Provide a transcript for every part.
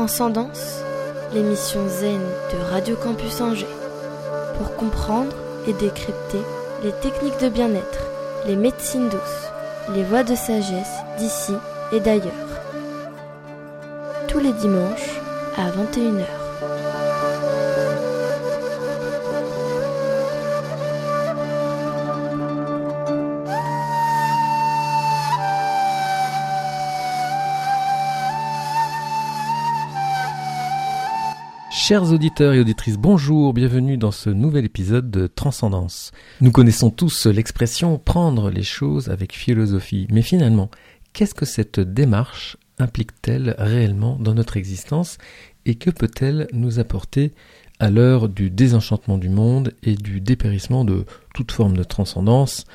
Transcendance, l'émission zen de Radio Campus Angers. Pour comprendre et décrypter les techniques de bien-être, les médecines douces, les voies de sagesse d'ici et d'ailleurs. Tous les dimanches à 21h. Chers auditeurs et auditrices, bonjour, bienvenue dans ce nouvel épisode de Transcendance. Nous connaissons tous l'expression prendre les choses avec philosophie, mais finalement, qu'est-ce que cette démarche implique-t-elle réellement dans notre existence et que peut-elle nous apporter à l'heure du désenchantement du monde et du dépérissement de toute forme de transcendance,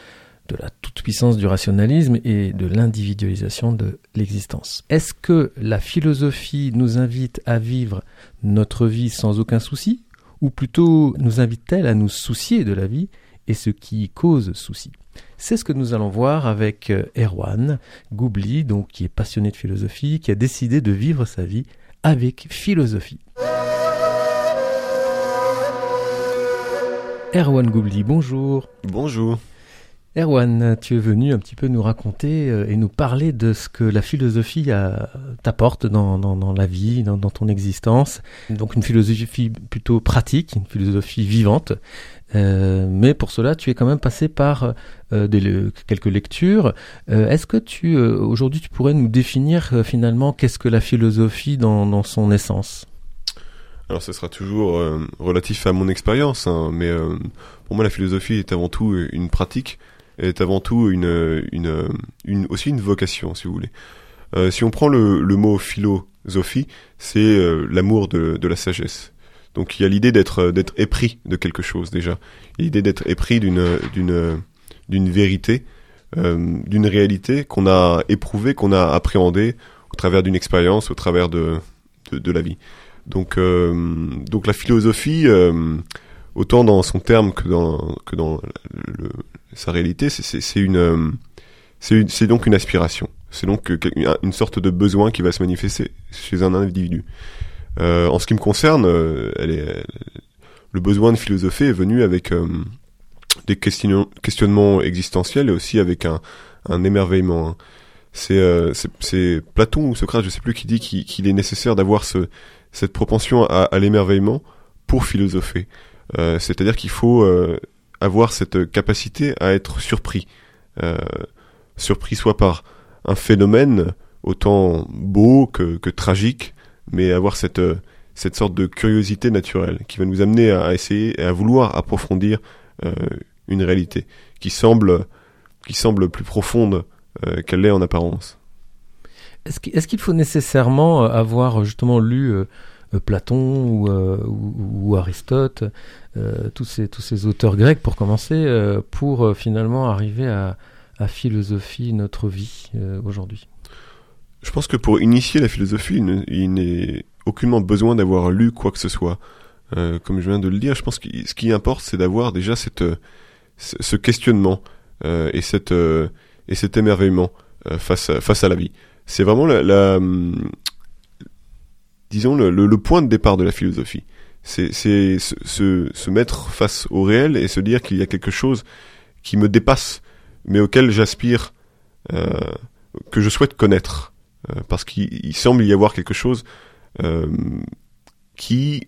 de la toute-puissance du rationalisme et de l'individualisation de l'existence. Est-ce que la philosophie nous invite à vivre notre vie sans aucun souci, ou plutôt nous invite-t-elle à nous soucier de la vie et ce qui cause souci? C'est ce que nous allons voir avec euh, Erwan Goubli, donc qui est passionné de philosophie, qui a décidé de vivre sa vie avec philosophie. Erwan Goubli, bonjour. Bonjour. Erwan, tu es venu un petit peu nous raconter euh, et nous parler de ce que la philosophie t'apporte dans, la vie, dans, ton existence. Donc une philosophie plutôt pratique, une philosophie vivante. Euh, mais pour cela, tu es quand même passé par euh, des, quelques lectures. Est-ce que tu aujourd'hui tu pourrais nous définir finalement qu'est-ce que la philosophie dans, son essence? Alors ce sera toujours relatif à mon expérience, hein, mais pour moi la philosophie est avant tout une pratique est avant tout une, aussi une vocation, si vous voulez. Euh, si on prend le, mot philosophie, c'est euh, l'amour de, la sagesse. Donc il y a l'idée d'être d'être épris de quelque chose déjà, l'idée d'être épris d'une d'une d'une vérité, euh, d'une réalité qu'on a éprouvée, qu'on a appréhendée au travers d'une expérience, au travers de, de, la vie. Donc euh, donc la philosophie, euh, autant dans son terme que dans que dans le, sa réalité, c'est une, euh, c'est donc une aspiration. C'est donc une sorte de besoin qui va se manifester chez un individu. Euh, en ce qui me concerne, euh, le besoin de philosopher est venu avec des questionnements existentiels et aussi avec un, émerveillement. Hein. C'est Platon ou Socrate, je sais plus, qui dit qu'il est nécessaire d'avoir ce, cette propension à l'émerveillement pour philosopher. C'est-à-dire qu'il faut avoir cette capacité à être surpris. Euh, surpris soit par un phénomène autant beau que, que tragique, mais avoir cette, cette sorte de curiosité naturelle qui va nous amener à essayer et à vouloir approfondir euh, une réalité qui semble, qui semble plus profonde euh, qu'elle l'est en apparence. Est-ce qu'il faut nécessairement avoir justement lu Platon ou, ou Aristote euh, tous, ces, tous ces auteurs grecs pour commencer, euh, pour euh, finalement arriver à, à philosopher notre vie aujourd'hui Je pense que pour initier la philosophie, il n'est aucunement besoin d'avoir lu quoi que ce soit. comme je viens de le dire, je pense que ce qui importe, c'est d'avoir déjà cette, ce questionnement et, cette, et cet émerveillement face, à, face à la vie. C'est vraiment la, la hum, disons le, point de départ de la philosophie c'est se, mettre face au réel et se dire qu'il y a quelque chose qui me dépasse, mais auquel j'aspire, euh, que je souhaite connaître, euh, parce qu'il semble y avoir quelque chose euh, qui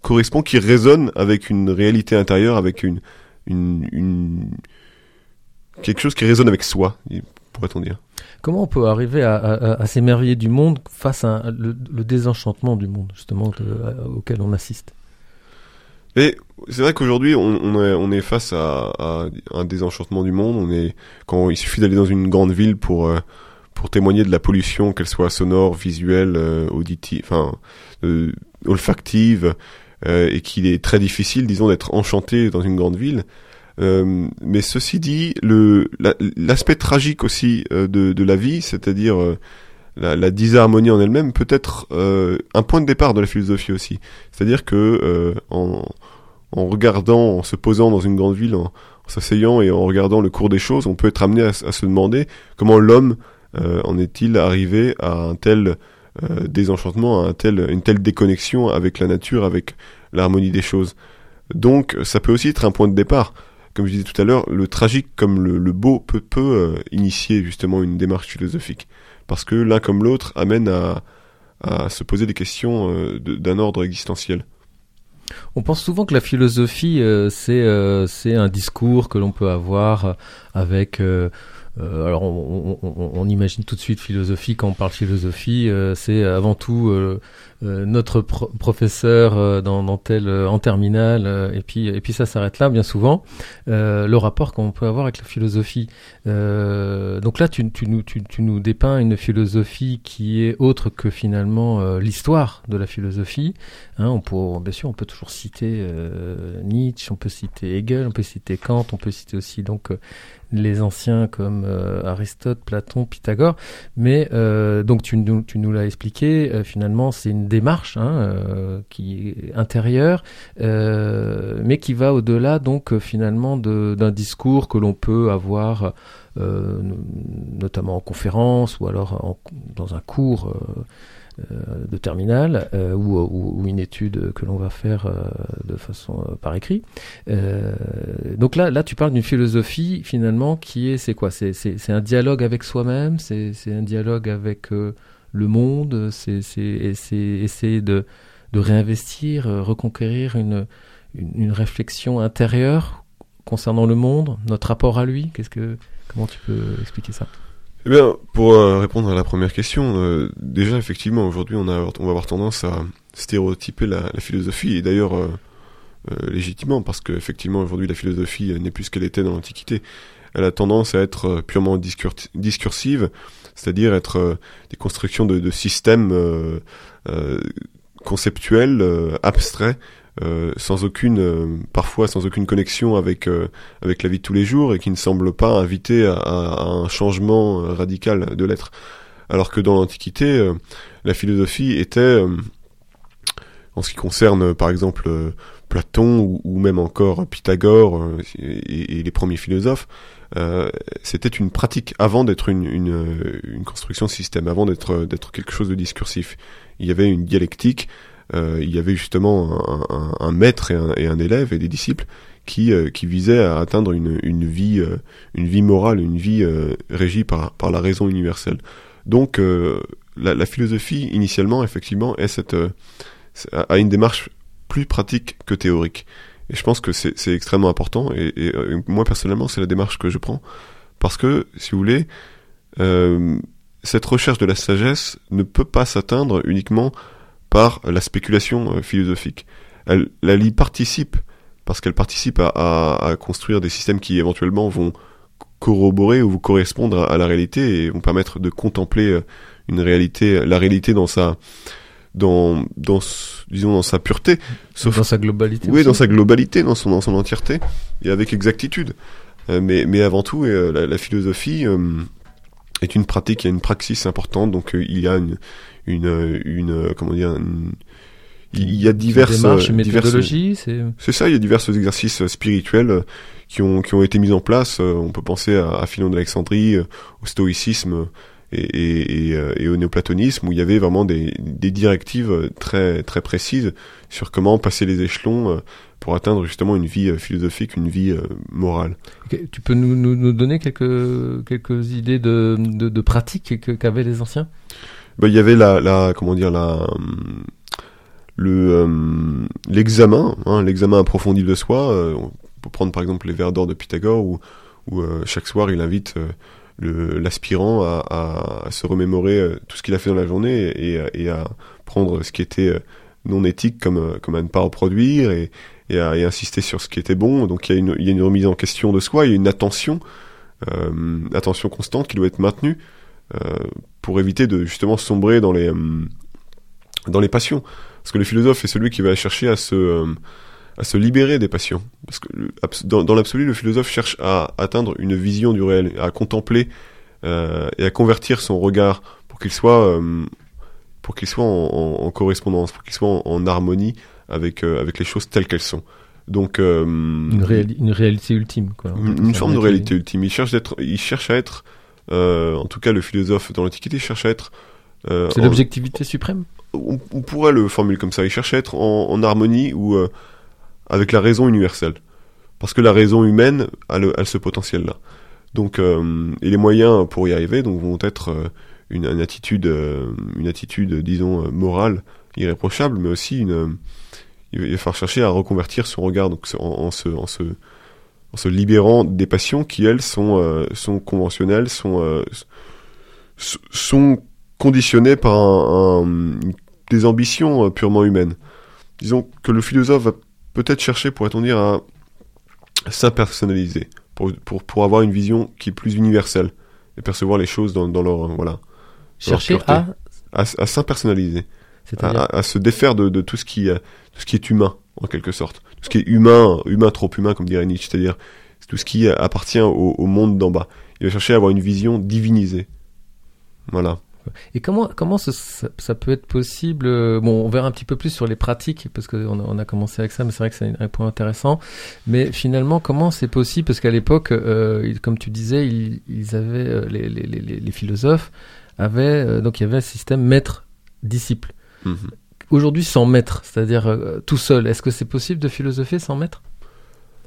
correspond, qui résonne avec une réalité intérieure, avec une quelque chose qui résonne avec soi, pourrait-on dire. Comment on peut arriver à, s'émerveiller du monde face à le, désenchantement du monde, justement, auquel on assiste? Mais c'est vrai qu'aujourd'hui, on, est, face à, un désenchantement du monde. On est quand il suffit d'aller dans une grande ville pour euh, pour témoigner de la pollution, qu'elle soit sonore, visuelle, euh, auditive, enfin euh, olfactive, et qu'il est très difficile, disons, d'être enchanté dans une grande ville. Euh, mais ceci dit, l'aspect tragique aussi euh, de, la vie, c'est-à-dire euh, la, disharmonie en elle-même, peut être un point de départ de la philosophie aussi. C'est-à-dire que en, regardant, en se posant dans une grande ville, en, s'asseyant et en regardant le cours des choses, on peut être amené à, se demander comment l'homme en est-il arrivé à un tel désenchantement, tel, une telle déconnexion avec la nature, avec l'harmonie des choses. Donc ça peut aussi être un point de départ. Comme je disais tout à l'heure, le tragique comme le, beau peut, peut euh, initier justement une démarche philosophique. Parce que l'un comme l'autre amène à, se poser des questions d'un ordre existentiel. On pense souvent que la philosophie, c'est c'est un discours que l'on peut avoir avec euh, alors on, imagine tout de suite philosophie quand on parle philosophie, euh, c'est avant tout euh, euh, notre professeur euh, dans, dans tel euh, en terminale et puis et puis ça s'arrête là bien souvent. Le rapport qu'on peut avoir avec la philosophie. Donc là tu, tu, nous tu, tu, nous dépeins une philosophie qui est autre que finalement l'histoire de la philosophie hein, on peut bien sûr on peut toujours citer Nietzsche on peut citer Hegel on peut citer Kant on peut citer aussi donc les anciens comme Aristote, Platon, Pythagore. Mais donc tu, tu nous l'as expliqué, finalement c'est une démarche hein, euh, qui est intérieure, euh, mais qui va au-delà donc euh, finalement d'un discours que l'on peut avoir notamment en conférence ou alors dans un cours de terminale ou, une étude que l'on va faire de façon par écrit. donc là, là, tu parles d'une philosophie finalement qui est, c'est quoi? C'est un dialogue avec soi-même, c'est un dialogue avec le monde, c'est essayer de, de réinvestir, euh, reconquérir une, réflexion intérieure concernant le monde, notre rapport à lui. Qu'est-ce que, comment tu peux expliquer ça? Eh bien, pour euh, répondre à la première question, euh, déjà effectivement aujourd'hui on, va avoir tendance à stéréotyper la, la philosophie et d'ailleurs légitimement parce qu'effectivement aujourd'hui la philosophie n'est plus ce qu'elle était dans l'Antiquité. Elle a tendance à être purement discursive c'est-à-dire être euh, des constructions de, systèmes euh, euh, conceptuels, abstraits, sans aucune, parfois sans aucune connexion avec avec la vie de tous les jours et qui ne semblent pas inviter à un changement radical de l'être. Alors que dans l'Antiquité, la philosophie était, en ce qui concerne par exemple Platon ou, même encore Pythagore et, et, les premiers philosophes, euh, c'était une pratique avant d'être une, une, construction système, avant d'être quelque chose de discursif. Il y avait une dialectique, euh, il y avait justement un, maître et un, élève et des disciples qui, euh, visaient à atteindre une, vie euh, morale, une vie euh, régie par, la raison universelle. Donc la, philosophie initialement effectivement a une démarche plus pratique que théorique. Et je pense que c'est extrêmement important. Et, euh, moi, personnellement, c'est la démarche que je prends. Parce que, si vous voulez, euh, cette recherche de la sagesse ne peut pas s'atteindre uniquement par la spéculation euh, philosophique. Elle, elle, y participe, parce qu'elle participe à, à, à, construire des systèmes qui éventuellement vont corroborer ou correspondre à, la réalité et vont permettre de contempler une réalité, la réalité dans sa dans dans disons dans sa pureté sauf dans sa globalité oui dans sa globalité dans son dans son entièreté et avec exactitude. Euh, mais mais avant tout euh, la, la, philosophie euh, est une pratique il y a une praxis importante donc il y a une une, une comment dire il y a diverses démarches, méthodologies c'est ça il y a divers exercices spirituels qui ont qui ont été mis en place on peut penser à, à Philon d'Alexandrie au stoïcisme et, et, et, euh, au néoplatonisme où il y avait vraiment des, des, directives très très précises sur comment passer les échelons euh, pour atteindre justement une vie euh, philosophique, une vie morale. Tu peux nous, nous, nous, donner quelques quelques idées de, de, de pratiques qu'avaient les anciens? Ben, Il y avait la, la comment dire la le l'examen, hein, l'examen approfondi de soi. on peut prendre par exemple les vers d'or de Pythagore où, où chaque soir il invite l'aspirant à, à, se remémorer euh, tout ce qu'il a fait dans la journée et, et, à prendre ce qui était euh, non éthique comme, euh, comme à ne pas reproduire et, et à et insister sur ce qui était bon. Donc il y, a une, il y a une remise en question de soi, il y a une attention, euh, attention constante qui doit être maintenue euh, pour éviter de justement sombrer dans les, dans les passions. Parce que le philosophe est celui qui va chercher à se à se libérer des passions. Parce que dans, dans l'absolu, le philosophe cherche à atteindre une vision du réel, à contempler euh, et à convertir son regard pour qu'il soit euh, pour qu'il soit en, en, correspondance, pour qu'il soit en, en, harmonie avec euh, avec les choses telles qu'elles sont. Donc une, réali une, réalité ultime, quoi. Une, forme de réalité ultime. Il cherche d'être, il cherche à être, en tout cas le philosophe dans l'Antiquité cherche à être C'est l'objectivité suprême? On, on pourrait le formuler comme ça. Il cherchait à être en, harmonie ou avec la raison universelle, parce que la raison humaine a, le, a ce potentiel-là. Donc, euh, et les moyens pour y arriver donc vont être euh, une, attitude, euh, une attitude, disons morale irréprochable, mais aussi une. il va falloir chercher à reconvertir son regard donc en, en se, en se en se libérant des passions qui elles sont sont conventionnelles, sont sont conditionnées par des ambitions purement humaines. Disons que le philosophe va peut-être chercher, pourrait-on dire, à s'impersonnaliser, pour, pour, pour avoir une vision qui est plus universelle, et percevoir les choses dans, dans leur... Voilà, Chercher pureté. à. à, à s'impersonnaliser, à, à- se défaire de, de tout, ce qui, euh, tout ce qui est humain, en quelque sorte. Tout ce qui est humain, humain trop humain, comme dirait Nietzsche, c'est-à-dire c'est tout ce qui euh, appartient au, au monde d'en bas. Il va chercher à avoir une vision divinisée. Voilà. Et comment comment ce- ça, ça peut être possible euh, Bon, on verra un petit peu plus sur les pratiques parce qu'on a, on a commencé avec ça, mais c'est vrai que c'est un point intéressant. Mais finalement, comment c'est possible? Parce qu'à l'époque, euh, comme tu disais, ils, ils avaient euh, les, les, les, les philosophes avaient donc il y avait un système maître disciple. Mhm. Aujourd'hui, sans maître, c'est-à-dire euh, tout seul. Est-ce que c'est possible de philosopher sans maître?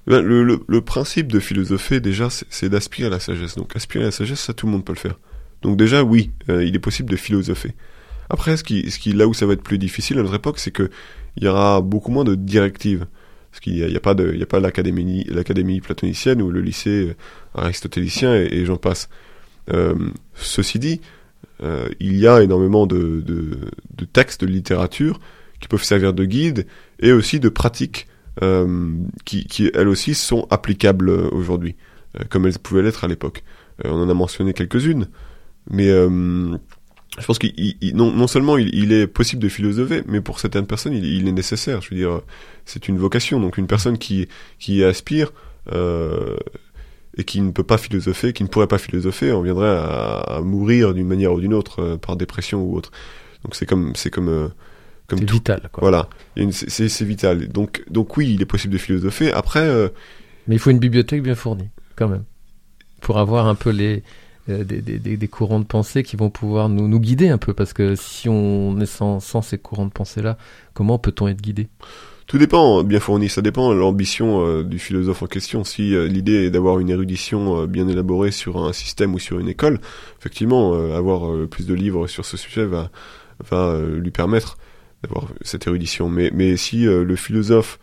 Ben, Le, le, le principe de philosopher, déjà, c'est d'aspirer à la sagesse. Donc, aspirer à la sagesse, ça, tout le monde peut le faire. Donc, déjà, oui, euh, il est possible de philosopher. Après, ce qui, là où ça va être plus difficile à notre époque, c'est que il y aura beaucoup moins de directives. Parce qu'il n'y a, a pas pas l'académie, platonicienne ou le lycée euh, aristotélicien et, j'en passe. Euh, ceci dit, il y a énormément de, textes, de littérature qui peuvent servir de guide et aussi de pratiques qui, elles aussi, sont applicables aujourd'hui, comme elles pouvaient l'être à l'époque. On en a mentionné quelques-unes, mais euh, je pense qu'il il- il- non, non seulement il, il est possible de philosopher, mais pour certaines personnes, il, il est nécessaire. Je veux dire, c'est une vocation. Donc une personne qui, qui aspire euh, et qui ne peut pas philosopher, qui ne pourrait pas philosopher, on viendrait à, à mourir d'une manière ou d'une autre, euh, par dépression ou autre. Donc c'est comme, c'est comme, comme tout. vital. Quoi. Voilà, c'est vital. Donc, donc oui, il est possible de philosopher. Après, Mais il faut une bibliothèque bien fournie, quand même, pour avoir un peu les des, des, des- courants de pensée qui vont pouvoir nous, nous guider un peu, parce que si on est sans, ces courants de pensée-là, comment peut-on être guidé? Tout dépend, bien fourni. Ça dépend de l'ambition euh, du philosophe en question. Si euh, l'idée est d'avoir une érudition euh, bien élaborée sur un système ou sur une école, effectivement, euh, avoir euh, plus de livres sur ce sujet va va euh, lui permettre d'avoir cette érudition. Mais mais si euh, le philosophe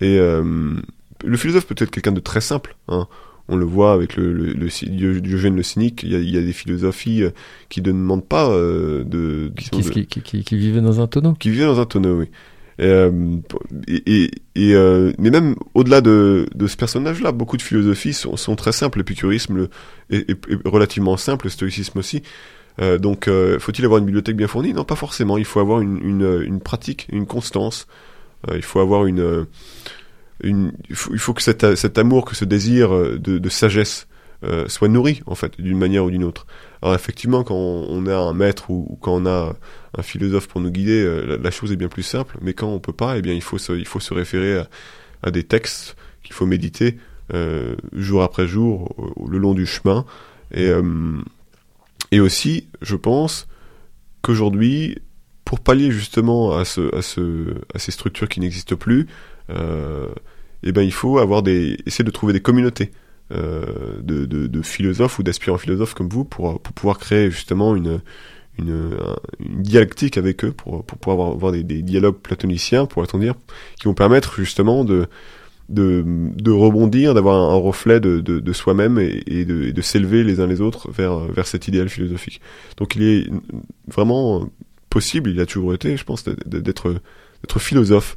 est euh, le philosophe peut être quelqu'un de très simple. Hein. On le voit avec le, le, le Diogène le cynique. Il y a, il y a des philosophies euh, qui ne demandent pas euh, de, qui, de- qui, qui, qui, vivait dans un tonneau qui vivait dans un tonneau, oui. Et, euh, et, et, et, euh, mais même au-delà de, de ce personnage-là, beaucoup de philosophies sont, sont très simples. L'épicurisme le- est, est- relativement simple, le stoïcisme aussi. Euh, donc, euh, faut-il avoir une bibliothèque bien fournie? Non, pas forcément. Il faut avoir une, une, une pratique, une constance. Il faut avoir une, il, faut, que cet, amour, que ce désir euh, de, sagesse euh, soit nourri en fait, d'une manière ou d'une autre. Alors effectivement, quand on, a un maître ou, quand on a un philosophe pour nous guider, euh, la, chose est bien plus simple. Mais quand on peut pas, eh bien, il faut se, il faut se référer à, des textes qu'il faut méditer jour après jour, le long du chemin. Et, et aussi, je pense qu'aujourd'hui, pour pallier justement à, ce, à, ce, à ces structures qui n'existent plus, eh ben, il faut avoir des, essayer de trouver des communautés euh, de, de, de philosophes ou d'aspirants philosophes comme vous pour, pour pouvoir créer justement une, une, un- une dialectique avec eux, pour, pour pouvoir avoir, des, des dialogues platoniciens, pourrait-on dire, qui vont permettre justement de, de, de rebondir, d'avoir un, un reflet de, de, de soi-même et, et de, de s'élever les uns les autres vers, vers cet idéal philosophique. Donc il est vraiment possible, il a toujours été, je pense, d'être d'être philosophe,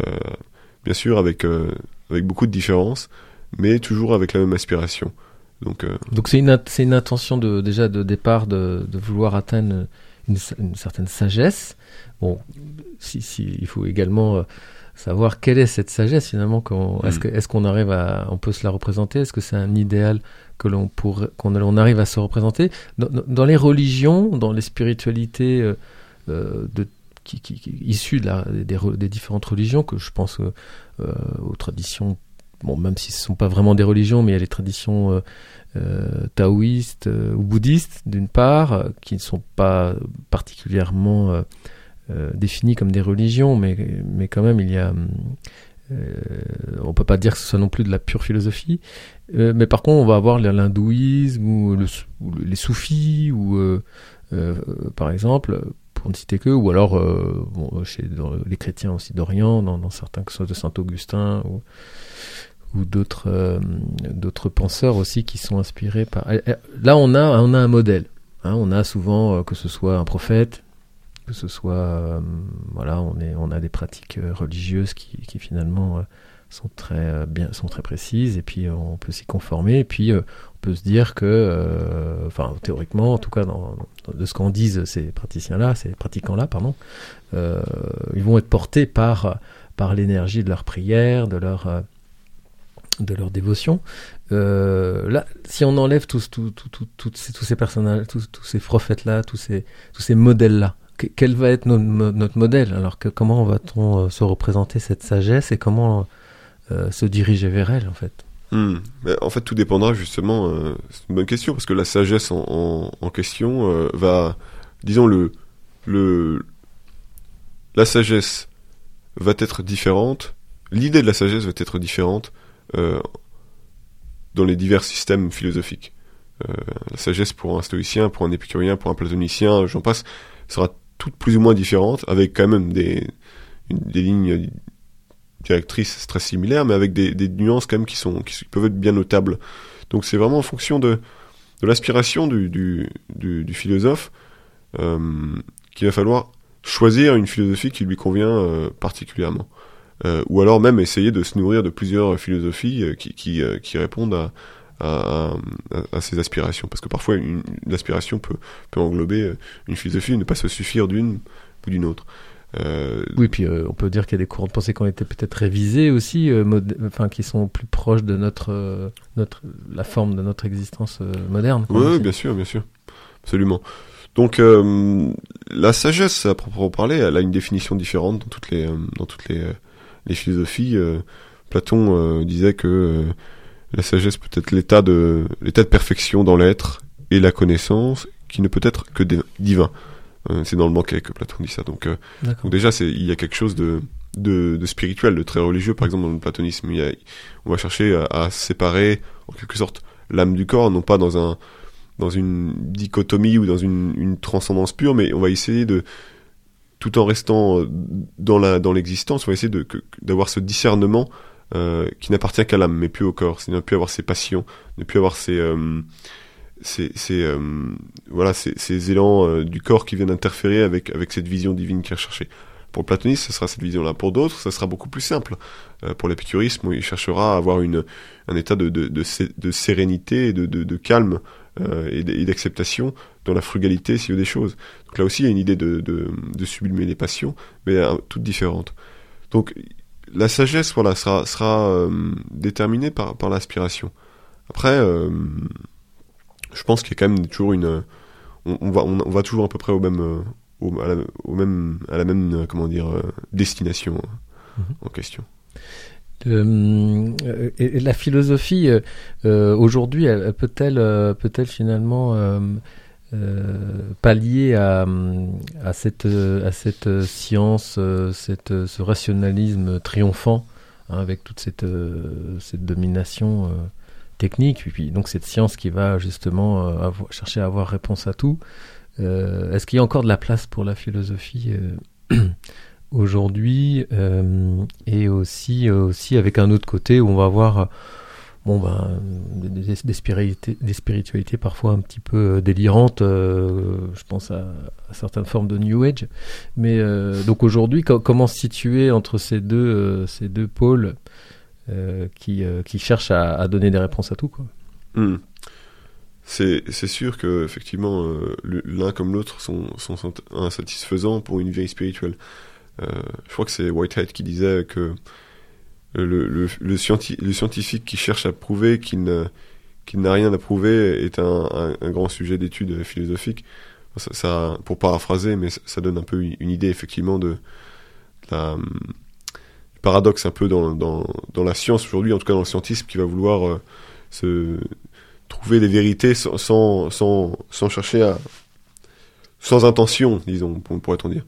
euh, bien sûr avec, euh, avec beaucoup de différences, mais toujours avec la même aspiration. Donc, euh, Donc c'est une, une intention de, déjà de départ de, de vouloir atteindre une, une certaine sagesse. Bon, si, si, il faut également euh, savoir quelle est cette sagesse finalement. qu'on- Est-ce Mm. que- est-ce qu'on arrive à, on peut se la représenter? Est-ce que c'est un idéal que l'on pourrait, qu'on on arrive à se représenter? Dans, dans- les religions, dans les spiritualités euh, de qui, la- des, re- des différentes religions, que je pense euh, euh, aux traditions bon, même si ce ne sont pas vraiment des religions, mais il y a les traditions taoïstes ou bouddhistes, d'une part, qui ne sont pas particulièrement définies comme des religions, mais, mais quand même, il y a euh, on peut pas dire que ce soit non plus de la pure philosophie, euh, mais par contre on va avoir l'hindouisme ou, les soufis ou euh, par exemple pour citer que, ou alors chez les chrétiens aussi d'Orient, dans, certains que ce soit de Saint Augustin ou, ou d'autres penseurs aussi qui sont inspirés par. Là on a on a un modèle. Hein, on a souvent que ce soit un prophète, que ce soit euh, voilà on est on a des pratiques euh, religieuses qui, finalement euh, sont très bien sont très précises et puis on peut s'y conformer puis peut se dire que enfin théoriquement en tout cas de ce qu'en disent ces praticiens là ces pratiquants là pardon ils vont être portés par par l'énergie de leur prière de leur de leur dévotion. là, si on enlève tous, tous, tous, tous, ces, tous ces personnages, tous, ces prophètes-là, tous ces, tous ces modèles-là, quel va être notre, modèle? Alors que, comment va-t-on euh, se représenter cette sagesse et comment euh, se diriger vers elle en fait? Hmm. En fait, tout dépendra justement. Euh, c'est une bonne question parce que la sagesse en, question va, disons le, la sagesse va être différente. L'idée de la sagesse va être différente dans les divers systèmes philosophiques. la sagesse pour un stoïcien, pour un épicurien, pour un platonicien, j'en passe, sera toutes plus ou moins différentes, avec quand même des, des lignes directrices très similaires, mais avec des, nuances quand même qui, sont, peuvent être bien notables. Donc c'est vraiment en fonction de, l'aspiration du, philosophe euh, qu'il va falloir choisir une philosophie qui lui convient euh, particulièrement. Euh, ou alors même essayer de se nourrir de plusieurs philosophies qui, répondent à, ses aspirations. Parce que parfois, une, aspiration peut, peut englober une philosophie et ne pas se suffire d'une ou d'une autre. Euh, oui, puis euh, on peut dire qu'il y a des courants de pensée qui ont été peut-être révisés aussi, enfin qui sont plus proches de notre, notre la forme de notre existence moderne. Oui, bien sûr, bien sûr, absolument. Donc la sagesse, à proprement parler, elle a une définition différente dans toutes les dans toutes les, les philosophies. Platon disait que la sagesse peut être l'état de, l'état de perfection dans l'être et la connaissance qui ne peut être que divin. Euh, c'est dans le manquet que Platon dit ça. Donc, euh, déjà, il y a quelque chose de, de, de, spirituel, de très religieux, par exemple dans le platonisme. Il y a, on va chercher à, à, séparer, en quelque sorte, l'âme du corps, non pas dans un dans une dichotomie ou dans une, une transcendance pure, mais on va essayer de, tout en restant dans la dans l'existence, on va essayer d'avoir ce discernement euh, qui n'appartient qu'à l'âme, mais plus au corps. C'est ne plus avoir ses passions, ne plus avoir ses, euh, ces, euh, voilà, ces, élans du corps qui viennent interférer avec, avec cette vision divine qui est recherchée. Pour le platonisme, ce sera cette vision-là. Pour d'autres, ça sera beaucoup plus simple. pour l'épicurisme, il cherchera à avoir une, un état de, de, de, sérénité, de, de, calme et d'acceptation dans la frugalité, y a des choses. Donc là aussi, il y a une idée de, sublimer les passions, mais toute différente. Donc la sagesse, voilà, sera, sera euh, déterminée par, par l'aspiration. Après, euh, je pense qu'il y a quand même toujours une, on, va, on, va toujours à peu près au même, euh, au, à, la, au même, à la même, comment dire, destination mhm. en question. et, la philosophie aujourd'hui, peut-elle, peut-elle finalement euh, pallier à, à, cette, à cette science, euh, cette, ce rationalisme triomphant, hein, avec toute cette, euh, cette domination technique, et puis donc cette science qui va justement chercher à avoir réponse à tout. Est-ce qu'il y a encore de la place pour la philosophie aujourd'hui et aussi, avec un autre côté où on va voir bon ben des, spiritualités, parfois un petit peu euh, délirantes euh, je pense à, certaines formes de New Age mais euh, donc aujourd'hui comment se situer entre ces ces deux pôles? Qui, qui cherchent à, donner des réponses à tout hmm. c'est sûr que effectivement l'un comme l'autre sont, insatisfaisants pour une vie spirituelle je crois que c'est Whitehead qui disait que le, scientifique qui cherche à prouver qu'il n'a rien à prouver est un, grand sujet d'étude philosophique. Pour paraphraser, mais ça, donne un peu une idée effectivement de, la, paradoxe un peu dans, dans, dans la science aujourd'hui, en tout cas dans le scientisme, qui va vouloir euh, se trouver des vérités sans, sans, sans, chercher à sans intention, disons, pourrait-on dire,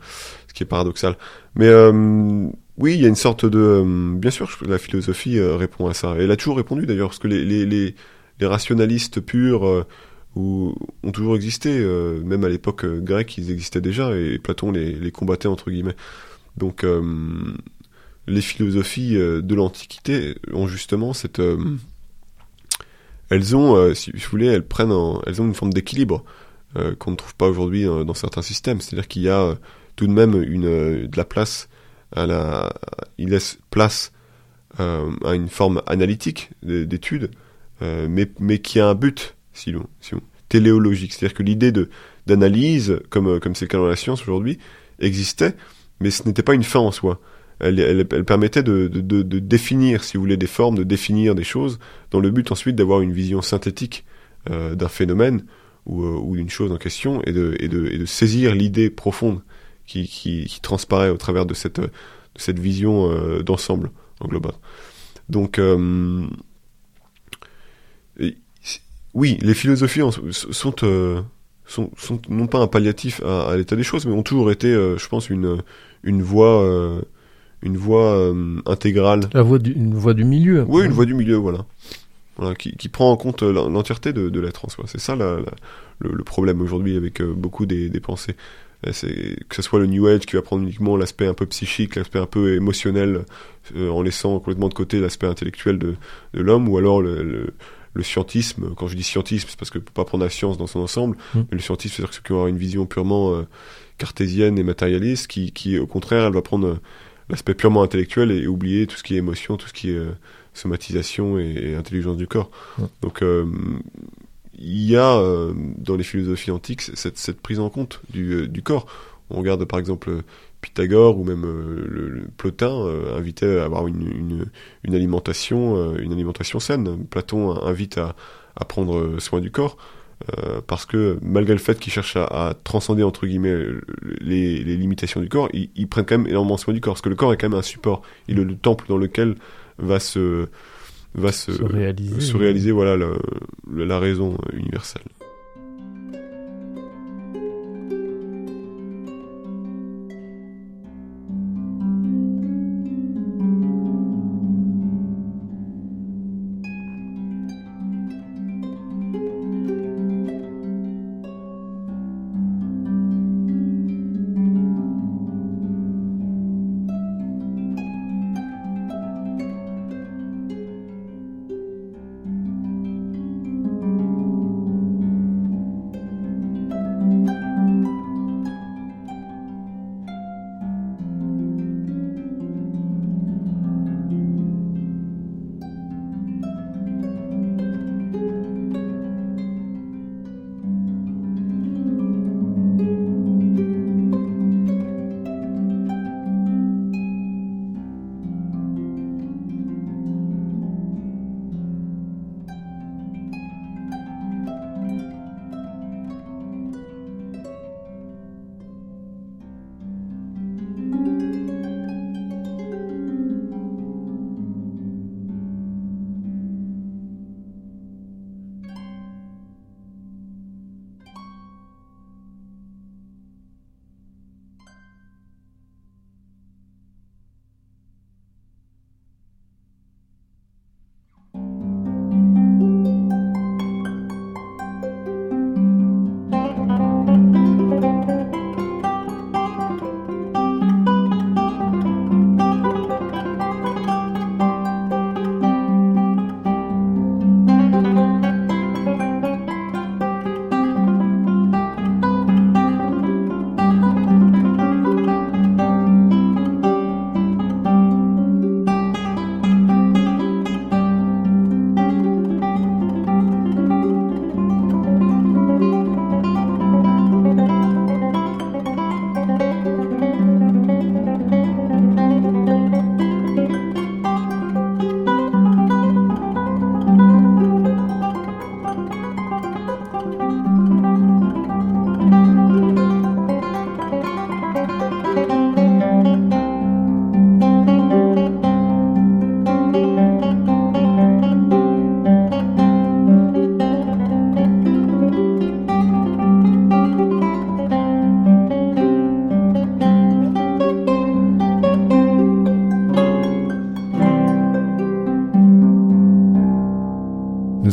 ce qui est paradoxal. Mais euh, oui, il y a une sorte de, euh, bien sûr, la philosophie répond à ça. Elle a toujours répondu d'ailleurs, parce que les, les, rationalistes purs ont toujours existé, même à l'époque grecque, ils existaient déjà, et Platon les, les combattait entre guillemets. Donc les philosophies euh, de l'Antiquité ont justement cette... euh, elles ont, euh, si vous voulez, elles prennent, en- elles ont une forme d'équilibre qu'on ne trouve pas aujourd'hui dans certains systèmes. C'est-à-dire qu'il y a tout de même une, de la place à la, il laisse place à une forme analytique d'étude, mais, mais qui a un but, si l'on, si téléologique. C'est-à-dire que l'idée de d'analyse, comme comme c'est le cas dans la science aujourd'hui, existait, mais ce n'était pas une fin en soi. Elle, permettait de, définir, si vous voulez, des formes, de définir des choses, dans le but ensuite d'avoir une vision synthétique euh, d'un phénomène ou, euh, ou d'une chose en question et de, saisir l'idée profonde qui, transparaît au travers de cette, vision euh, d'ensemble en global. Donc, oui, les philosophies sont, non pas un palliatif à, l'état des choses, mais ont toujours été, je pense, une, une voie, une voie euh, intégrale La voie du, une voie du milieu. oui, une voie du milieu, voilà. Voilà, qui, qui prend en compte euh, l'en- l'entièreté de, de l'être en soi. C'est ça la- la- le, le problème aujourd'hui avec euh, beaucoup des, des pensées. C'est que ce soit le New Age qui va prendre uniquement l'aspect un peu psychique, l'aspect un peu émotionnel, euh, en laissant complètement de côté l'aspect intellectuel de, de l'homme, ou alors le, le, le scientisme. Quand je dis scientisme, c'est parce que faut pas prendre la science dans son ensemble, Mm. mais le scientisme, c'est-à-dire que ceux qui vont avoir une vision purement euh, cartésienne et matérialiste, qui, qui au contraire, elle va prendre l'aspect purement intellectuel et, oublier tout ce qui est émotion, tout ce qui est euh, somatisation et, et intelligence du corps. Ouais. Donc euh, il y a euh, dans les philosophies antiques cette, cette prise en compte du, euh, du corps. On regarde par exemple Pythagore ou même euh, le, le Plotin invitait à avoir une, une, une alimentation une alimentation saine. Platon invite à, à prendre soin du corps. Euh, parce que malgré le fait qu'ils cherchent à, à transcender entre guillemets les, les limitations du corps, ils, ils prennent quand même énormément soin du corps, parce que le corps est quand même un support, il est le temple dans lequel va se va se, Se réaliser. se réaliser, voilà le- le- la raison universelle.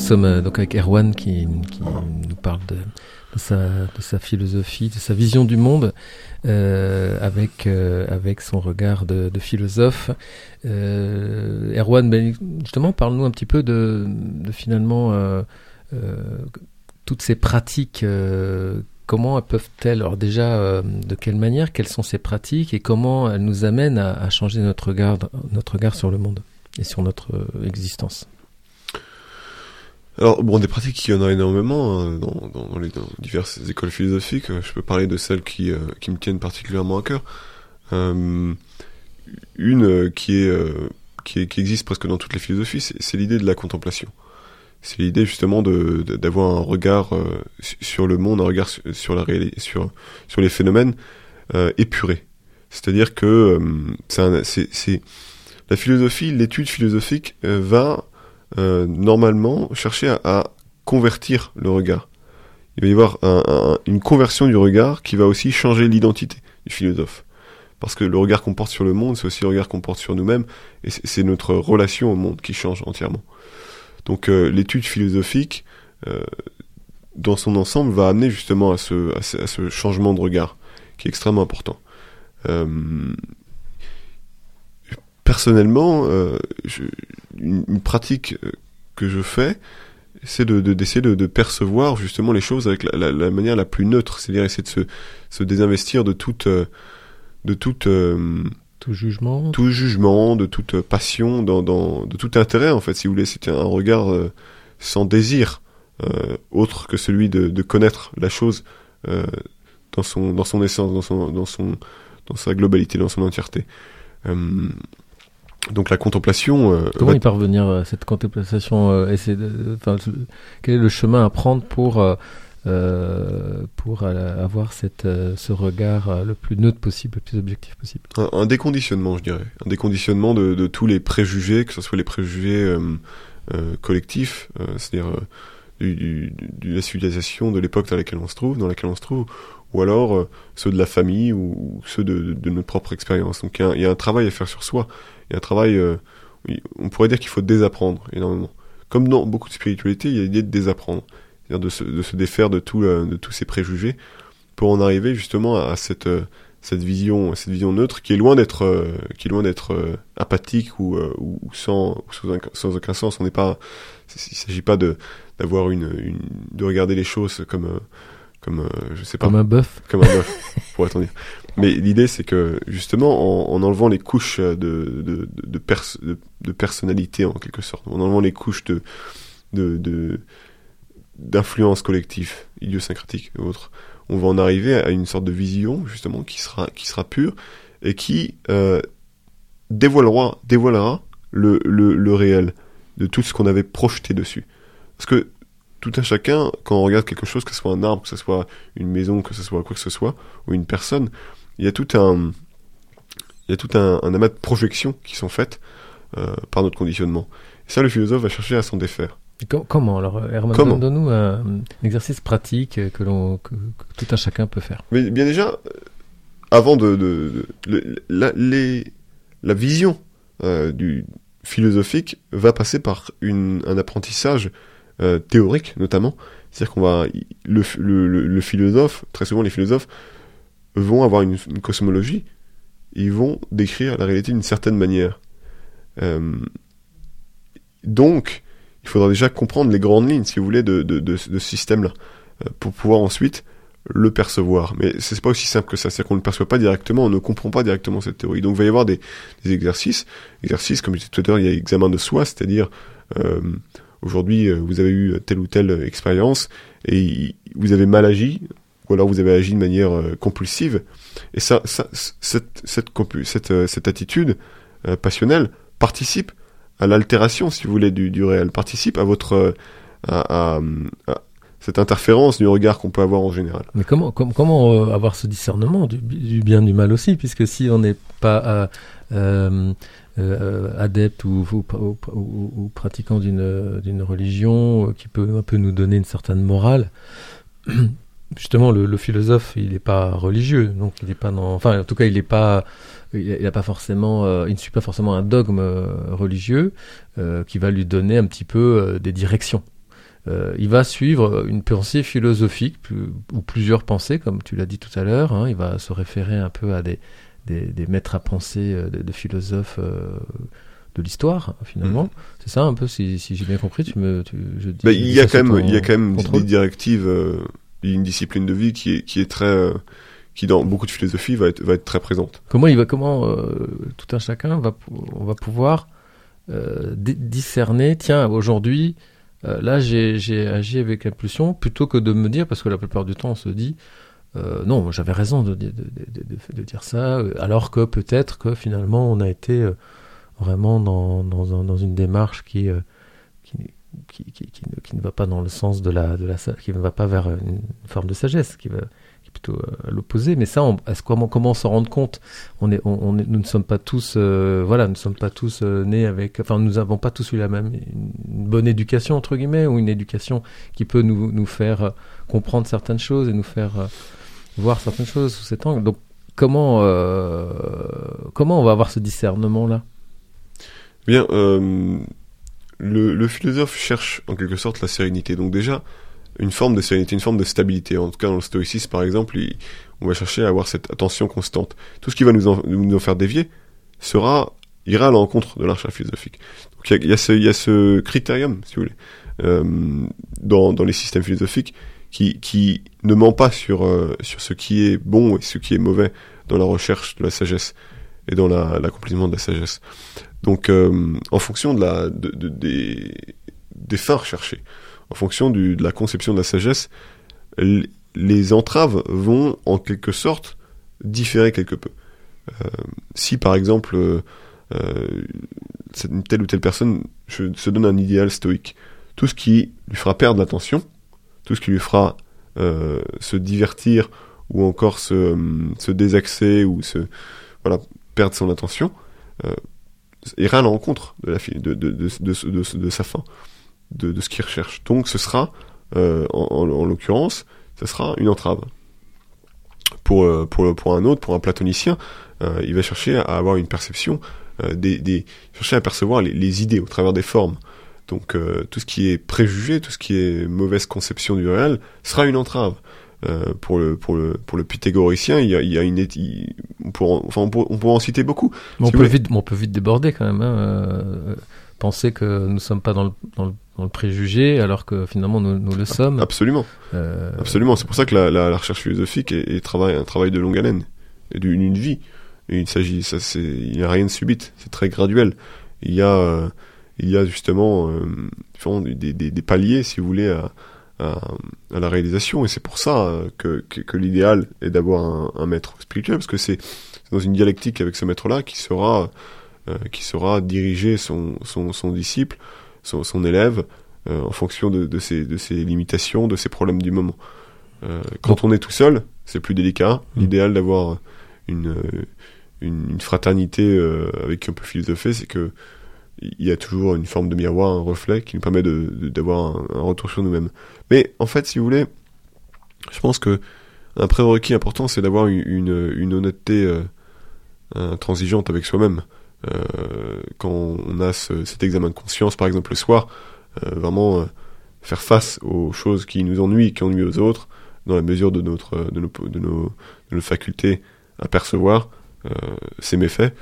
Sommes euh, donc avec Erwan qui, nous parle de, sa, philosophie, de sa vision du monde, euh, avec, euh, avec son regard de, philosophe. Erwan, ben, justement, parle-nous un petit peu de, finalement toutes ces pratiques. comment elles peuvent-elles, alors déjà, de quelle manière, quelles sont ces pratiques et comment elles nous amènent à, à changer notre regard, notre regard sur le monde et sur notre existence? Alors, bon, des pratiques, il y en a énormément hein, dans, les diverses écoles philosophiques. Je peux parler de celles qui, euh, qui me tiennent particulièrement à cœur. Euh, une euh, qui, est, euh, qui, existe presque dans toutes les philosophies, c'est l'idée de la contemplation. C'est l'idée justement de de- d'avoir un regard euh, su- sur le monde, un regard su- sur la sur sur les phénomènes euh, épurés. C'est-à-dire que euh, c'est la philosophie, l'étude philosophique euh, va euh, normalement chercher à, convertir le regard. Il va y avoir un- un- une conversion du regard qui va aussi changer l'identité du philosophe. Parce que le regard qu'on porte sur le monde, c'est aussi le regard qu'on porte sur nous-mêmes, et c'est notre relation au monde qui change entièrement. Donc euh, l'étude philosophique, euh, dans son ensemble, va amener justement à ce, changement de regard, qui est extrêmement important. Personnellement, euh, je- une, une pratique euh, que je fais, c'est de, de- d'essayer de, de percevoir justement les choses avec la, la- la manière la plus neutre, c'est-à-dire essayer de se, se désinvestir de toute, euh, de toute, euh, Tout jugement. tout jugement, de toute passion, dans, dans, de tout intérêt en fait, si vous voulez, c'était un regard euh, sans désir euh, autre que celui de, de connaître la chose euh, dans son dans son essence, dans son dans son dans sa globalité, dans son entièreté. Euh, donc la contemplation. euh, Comment va- y parvenir à cette contemplation euh, essayer de, enfin, ce- Quel est le chemin à prendre pour, euh, euh, pour euh, avoir cette, euh, ce regard euh, le plus neutre possible, le plus objectif possible? Un, un déconditionnement, je dirais, un déconditionnement de, de tous les préjugés, que ce soit les préjugés euh, euh, collectifs, euh, c'est-à-dire euh, du- de la civilisation, de l'époque dans laquelle on se trouve, dans laquelle on se trouve, ou alors euh, ceux de la famille ou, ceux de, notre propre expérience. Donc il y, a un- travail à faire sur soi, il y a un travail, euh, on pourrait dire qu'il faut désapprendre énormément. Comme dans beaucoup de spiritualité, il y a l'idée de désapprendre, c'est-à-dire de se, défaire de, tout, euh, de tous ces préjugés pour en arriver justement à cette cette vision cette vision neutre qui est loin d'être euh, apathique ou, ou sans sans, un- sans aucun sens on n'est pas il s'agit pas de une, de regarder les choses comme comme euh, je sais pas. Comme un bœuf. Comme un bœuf pourrait-on dire mais l'idée c'est que justement en, en enlevant les couches de de de, de, pers- de de personnalité en quelque sorte en enlevant les couches de d'influence collective idiosyncratique et autres on va en arriver à une sorte de vision justement qui sera qui sera pure et qui euh, dévoilera dévoilera le, le le réel de tout ce qu'on avait projeté dessus. Parce que tout un chacun quand on regarde quelque chose que ce soit un arbre que ce soit une maison que ce soit quoi que ce soit ou une personne il y a tout un il y a tout un, un amas de projections qui sont faites euh, par notre conditionnement et ça le philosophe va chercher à s'en défaire Comment alors, euh, Herman Donne-nous un, un exercice pratique euh, que, l'on, que, que tout un chacun peut faire. Mais bien déjà, avant de, de, de- le- la, les, la vision euh, du philosophique va passer par une, un apprentissage euh, théorique notamment. C'est-à-dire qu'on va le, le, philosophe, très souvent les philosophes vont avoir une, cosmologie, ils vont décrire la réalité d'une certaine manière. Euh, donc, il faudra déjà comprendre les grandes lignes, si vous voulez, de, de, de, ce système-là, euh, pour pouvoir ensuite le percevoir. Mais c'est pas aussi simple que ça. C'est-à-dire qu'on ne le perçoit pas directement, on ne comprend pas directement cette théorie. Donc il va y avoir des, des exercices. Exercices, comme je disais tout à l'heure, il y a examen de soi, c'est-à-dire aujourd'hui euh, vous avez eu telle ou telle expérience et vous avez mal agi, ou alors vous avez agi de manière euh, compulsive. Et ça, cette, cette, euh, cette attitude passionnelle participe à l'altération, si vous voulez, du, du réel, participe à votre à, cette interférence du regard qu'on peut avoir en général. Mais comment, com- comment avoir ce discernement du, du bien du mal aussi, puisque si on n'est pas euh, adepte ou, pratiquant d'une religion euh, qui peut un peu nous donner une certaine morale, justement le, philosophe il n'est pas religieux, donc il n'est pas dans, enfin en tout cas il n'est pas il pas forcément, euh, il ne suit pas forcément un dogme religieux qui va lui donner un petit peu des directions. il va suivre une pensée philosophique ou plusieurs pensées, comme tu l'as dit tout à l'heure. Hein. il va se référer un peu à des, des, des maîtres à penser, euh, de, de, philosophes euh, de l'histoire, finalement. Mhm. C'est ça un peu, si, si j'ai bien compris. Tu me, tu, je dis, bah, il, y a quand même, il y a quand même des directives, euh, une discipline de vie qui est, qui est très qui dans beaucoup de philosophie va être, va être très présente. Comment il va, comment euh, tout un chacun va, on va pouvoir discerner, tiens, aujourd'hui, là j'ai agi avec impulsion, plutôt que de me dire, parce que la plupart du temps on se dit, euh, non, j'avais raison de, dire ça, alors que peut-être que finalement on a été vraiment dans, une démarche qui, qui, ne, va pas dans le sens de la, qui ne va pas vers une forme de sagesse, qui va plutôt à l'opposé. Mais ça, comment comment s'en rendre compte? On est, nous ne sommes pas tous, euh, voilà, nous ne sommes pas tous euh, nés avec, enfin, nous n'avons pas tous eu la même une bonne éducation entre guillemets ou une éducation qui peut nous faire euh, comprendre certaines choses et nous faire voir certaines choses sous cet angle. Donc comment comment on va avoir ce discernement là Bien. Le, le, philosophe cherche en quelque sorte la sérénité. Donc déjà, une forme de sérénité, une forme de stabilité. En tout cas, dans le stoïcisme, par exemple, on va chercher à avoir cette attention constante. Tout ce qui va nous en, nous faire dévier sera ira à l'encontre de l'arche philosophique. Donc il y, y y a ce critérium, si vous voulez, euh, dans, dans les systèmes philosophiques qui, ne ment pas sur, euh, sur ce qui est bon et ce qui est mauvais dans la recherche de la sagesse et dans l'accomplissement de la sagesse. Donc, euh, en fonction de la, de, de, des, fins recherchées, en fonction de la conception de la sagesse, les entraves vont en quelque sorte différer quelque peu. Euh, si par exemple telle ou telle personne se donne un idéal stoïque, tout ce qui lui fera perdre l'attention, tout ce qui lui fera euh, se divertir ou encore se, se désaxer ou se voilà perdre son attention, euh, ira à l'encontre de, de, de, de, de, sa fin de, ce qu'il recherche. Donc ce sera, euh, en, en, l'occurrence, ce sera une entrave. Pour, euh, pour, pour un autre, pour un platonicien, euh, il va chercher à avoir une perception, euh, des, des, chercher à percevoir les, idées au travers des formes. Donc euh, tout ce qui est préjugé, tout ce qui est mauvaise conception du réel, sera une entrave. Euh, pour le pour le pour le pythagoricien, il y a, il y a une il, on pourrait, enfin on on pourrait en citer beaucoup. on peut vite on peut vite déborder quand même. Hein, euh, penser que nous sommes pas dans le, dans le dans le préjugé, alors que finalement nous, nous le sommes. Absolument. Euh... Absolument. C'est pour ça que la, la, la recherche philosophique est, est, travail, un travail de longue haleine et d'une vie. Et il s'agit, ça c'est, il n'y a rien de subite. C'est très graduel. Il y a, il y a justement euh, des, des, des, paliers, si vous voulez, à, à, à la réalisation. Et c'est pour ça euh, que, que, que l'idéal est d'avoir un, un, maître spirituel, parce que c'est dans une dialectique avec ce maître-là qui sera, euh, qui sera diriger son, son, son disciple son, son élève euh, en fonction de, de, ses, de ses limitations, de ses problèmes du moment. Euh, quand on est tout seul, c'est plus délicat. Mmh. L'idéal d'avoir une, une, une, fraternité euh, avec qui on peut philosopher, c'est que il y a toujours une forme de miroir, un reflet qui nous permet d'avoir de, un, un, retour sur nous-mêmes. Mais en fait, si vous voulez, je pense que un prérequis important, c'est d'avoir une, une, une, honnêteté euh, intransigeante avec soi-même. Euh, quand on a ce, cet examen de conscience, par exemple le soir, euh, vraiment euh, faire face aux choses qui nous ennuient, qui ennuient aux autres, dans la mesure de notre de nos, de nos, de nos facultés à percevoir euh, ces méfaits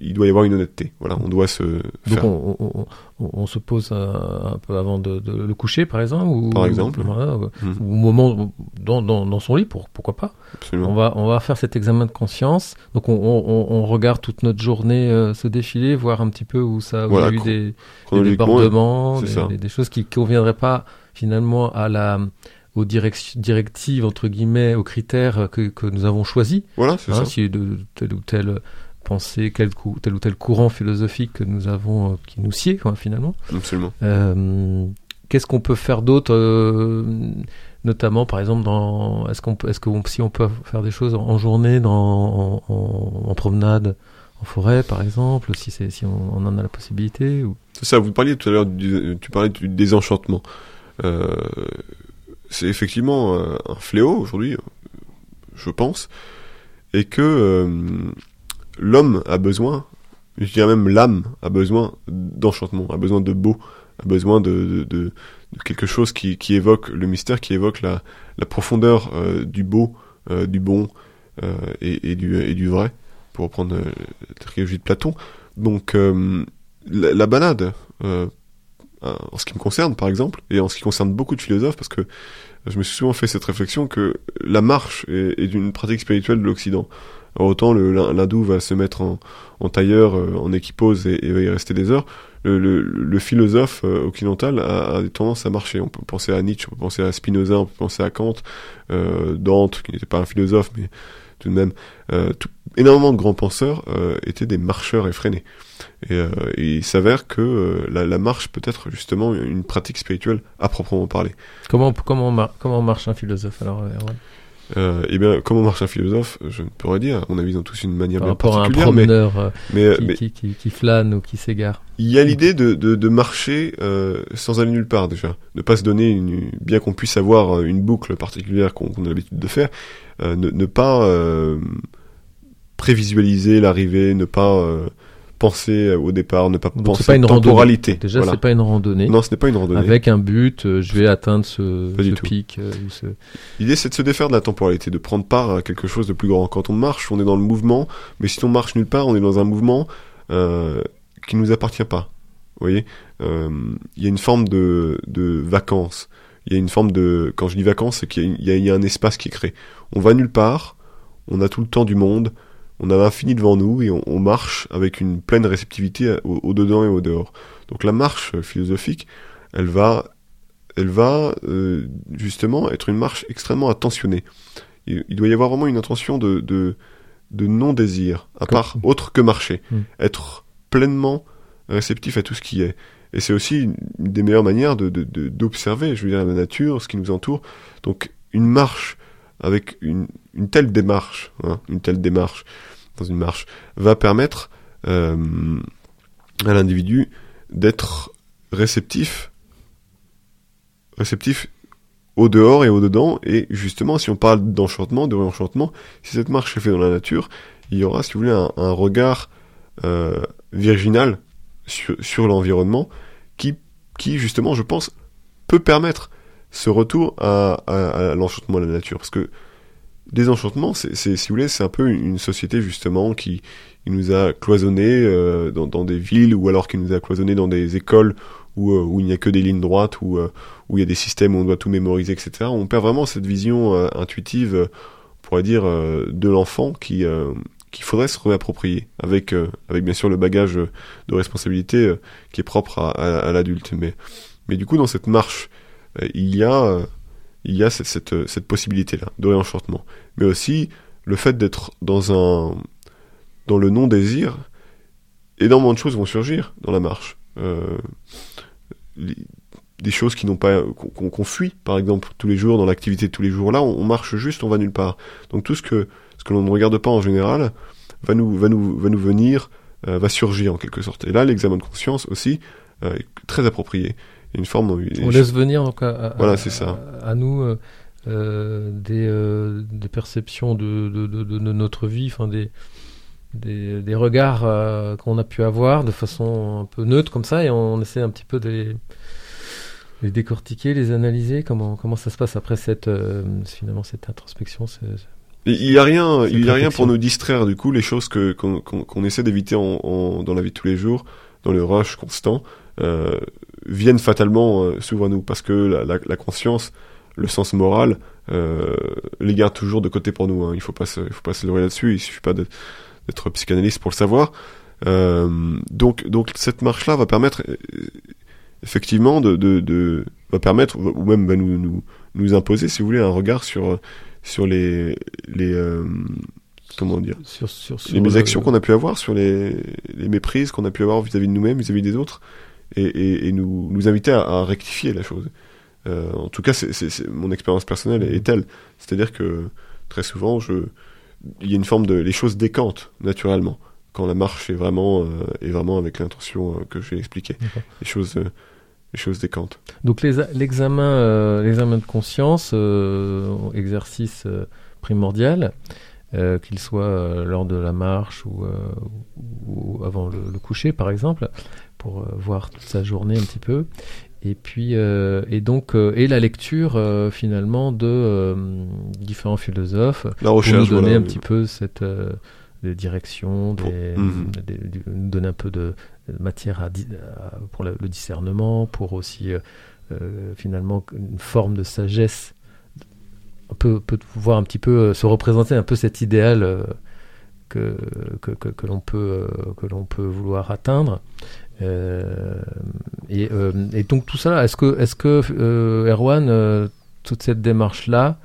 il doit y avoir une honnêteté. Voilà, on doit se. Donc on, on, on, on, se pose un, un peu avant de, de, le coucher, par exemple, ou par exemple, voilà, mmh. ou au moment dans, dans, dans, son lit, pour, pourquoi pas. Absolument. On va on va faire cet examen de conscience. Donc on, on, regarde toute notre journée euh, se défiler, voir un petit peu où ça où voilà, il y a eu des, des débordements, des, des, des, choses qui conviendraient pas finalement à la aux directives entre guillemets aux critères que, que nous avons choisis. Voilà, c'est hein, ça. Si de tel ou tel penser quel tel ou tel courant philosophique que nous avons, euh, qui nous sied quoi, finalement. Absolument. Euh, Qu'est-ce qu'on peut faire d'autre, euh, notamment par exemple dans, est-ce qu'on, est-ce que si on peut faire des choses en, journée, dans, en, en, promenade, en forêt par exemple, si c'est si on, on, en a la possibilité ou... C'est ça. Vous parliez tout à l'heure, tu parlais du désenchantement. Euh, c'est effectivement un fléau aujourd'hui, je pense, et que euh, l'homme a besoin, je dirais même l'âme a besoin d'enchantement, a besoin de beau, a besoin de, quelque chose qui, évoque le mystère, qui évoque la, profondeur euh, du beau, euh, du bon euh, et, du, vrai, pour reprendre la trilogie de Platon. Donc la, la balade, en ce qui me concerne par exemple, et en ce qui concerne beaucoup de philosophes, parce que je me suis souvent fait cette réflexion que la marche est, est une pratique spirituelle de l'Occident. Autant l'hindou va se mettre en, tailleur, euh, en équipose et, va y rester des heures, le, philosophe euh, occidental a, a tendance à marcher. On peut penser à Nietzsche, on peut penser à Spinoza, on peut penser à Kant, euh, Dante, qui n'était pas un philosophe, mais tout de même, énormément de grands penseurs étaient des marcheurs effrénés. Et, il s'avère que la, marche peut être justement une pratique spirituelle à proprement parler. Comment, comment marche un philosophe alors Erwan? Euh, et bien, comment marche un philosophe Je ne pourrais dire. Mon avis, ils ont tous une manière Par bien rapport à un particulière, mais, euh, mais, qui, mais qui, qui, qui flâne ou qui s'égare. il y a l'idée de, de, de marcher euh, sans aller nulle part déjà, ne pas se donner une, bien qu'on puisse avoir euh, une boucle particulière qu'on a l'habitude de faire, euh, ne, ne pas prévisualiser l'arrivée, ne pas penser au départ, ne pas Donc, penser pas une randonnée. temporalité. Déjà, Voilà. c'est pas une randonnée. Non, ce n'est pas une randonnée. Avec un but, euh, je vais atteindre ce, pic. euh, ce... L'idée, c'est de se défaire de la temporalité, de prendre part à quelque chose de plus grand. Quand on marche, on est dans le mouvement, mais si on marche nulle part, on est dans un mouvement euh, qui nous appartient pas. Vous voyez, Euh, il y a une forme de, de vacances. Il y a une forme de, quand je dis vacances, c'est qu'il y y a un espace qui est créé. On va nulle part, on a tout le temps du monde, on a l'infini devant nous et on, on marche avec une pleine réceptivité au, au dedans et au dehors. Donc la marche philosophique, elle va elle va euh, justement être une marche extrêmement attentionnée. Il, il doit y avoir vraiment une intention de, de, de non-désir, à Comme- part autre que marcher. Hmm. Être pleinement réceptif à tout ce qui est. Et c'est aussi une des meilleures manières de, de, de- d'observer, je veux dire, la nature, ce qui nous entoure. Donc une marche avec une, une telle démarche, hein, une telle démarche dans une marche, va permettre euh, à l'individu d'être réceptif réceptif au dehors et au dedans. Et justement, si on parle d'enchantement, de réenchantement, si cette marche est faite dans la nature, il y aura, si vous voulez, un, regard euh, virginal sur, l'environnement qui, qui, justement, je pense, peut permettre ce retour à, à, à l'enchantement de la nature. Parce que désenchantement, c'est, si vous voulez, c'est un peu une société, justement, qui, nous a cloisonné euh, dans, des villes ou alors qui nous a cloisonné dans des écoles où, euh, il n'y a que des lignes droites, où, euh, où il y a des systèmes où on doit tout mémoriser, etc. On perd vraiment cette vision intuitive, on pourrait dire, de l'enfant qui qu'il faudrait se réapproprier, avec, avec bien sûr le bagage de responsabilité qui est propre à, à, à l'adulte. Mais, mais du coup, dans cette marche, il y a, il y a cette, cette, cette possibilité-là de réenchantement. Mais aussi le fait d'être dans un dans le non-désir, énormément de choses vont surgir dans la marche. Euh, des choses qui n'ont pas qu'on fuit par exemple tous les jours dans l'activité de tous les jours là on, marche juste on va nulle part donc tout ce que ce que l'on ne regarde pas en général va nous va nous va nous venir euh, va surgir en quelque sorte et là l'examen de conscience aussi euh, est très approprié une forme On laisse venir donc à, à- Voilà, à- c'est ça. à nous euh, euh, des, euh, des perceptions de, de, de, de notre vie, enfin des, des, des regards euh, qu'on a pu avoir de façon un peu neutre comme ça, et on essaie un petit peu de les, les décortiquer, les analyser. Comment, comment ça se passe après cette, finalement cette introspection Il y a rien, il y a rien pour nous distraire du coup les choses que qu'on essaie d'éviter en, en- dans la vie de tous les jours, dans le rush constant, euh, viennent fatalement euh, s'ouvrent à nous parce que la, la, la conscience, le sens moral, euh, les garde toujours de côté pour nous. Hein. Il faut pas se, il faut pas se leurrer là-dessus. Il suffit pas d'être psychanalyste pour le savoir. Euh, donc donc cette marche là va permettre euh, effectivement de, de, de va permettre ou même va nous, nous nous imposer si vous voulez un regard sur sur les les euh, comment dire sur, sur, sur les le- qu'on a pu avoir sur les les méprises qu'on a pu avoir vis-à-vis de nous-mêmes vis-à-vis des autres et, et, et nous nous inviter à, à rectifier la chose Euh, en tout cas c'est c'est- c'est- mon expérience personnelle est telle c'est-à-dire que très souvent je il y a une forme de les choses décantent naturellement quand la marche est vraiment euh, est vraiment avec l'intention euh, que j'ai expliqué D'accord. les choses les choses décantent Donc les l'examen, l'examen de conscience, exercice primordial. qu'il soit lors de la marche ou, ou avant le, le coucher, par exemple, pour euh, voir toute sa journée un petit peu. Et puis, euh, et donc, euh, et la lecture euh, finalement de différents philosophes La pour nous donner voilà. un petit peu cette des directions, des, Mhm. des- nous donner un peu de matière à, pour le, le discernement, pour aussi finalement une forme de sagesse. On peut, peut voir un petit peu se représenter un peu cet idéal que, que, que, que l'on peut que l'on peut vouloir atteindre. Euh, et, euh, et donc tout ça, est-ce que est-ce que euh, Erwan, toute cette démarche là,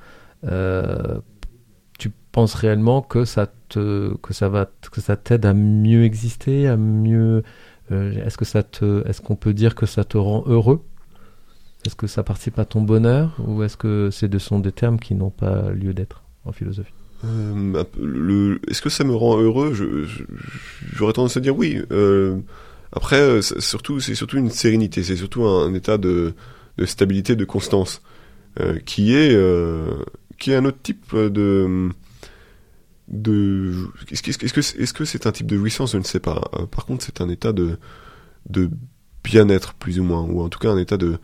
tu penses réellement que ça te que ça va que ça t'aide à mieux exister, à mieux est-ce que ça te est-ce qu'on peut dire que ça te rend heureux? Est-ce que ça participe à ton bonheur? Ou est-ce que c'est de sont des termes qui n'ont pas lieu d'être en philosophie? Le, est-ce que ça me rend heureux? J'aurais tendance à dire oui. Après, euh, c'est surtout, c'est surtout une sérénité, c'est surtout un, état de, stabilité, de constance, euh, qui est, euh, qui est un autre type de, de. Est-ce que, est-ce que, c'est un type de jouissance? Je ne sais pas. Par contre, c'est un état de, de bien-être plus ou moins, ou en tout cas un état de,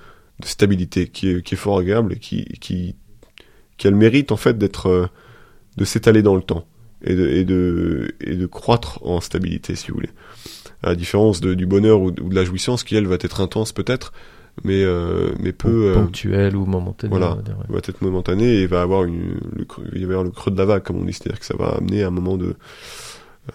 stabilité qui est, fort agréable et qui, qui, qui a le mérite en fait d'être de s'étaler dans le temps et de, et de, et de croître en stabilité, si vous voulez. À la différence de, du bonheur ou, de ou de la jouissance qui, elle, va être intense peut-être, mais, euh, mais peu, euh, ponctuel ou momentané voilà. va dire, ouais. va être momentanée et va avoir une, le, creux- il va y avoir le creux de la vague, comme on dit, c'est-à-dire que ça va amener à un moment de,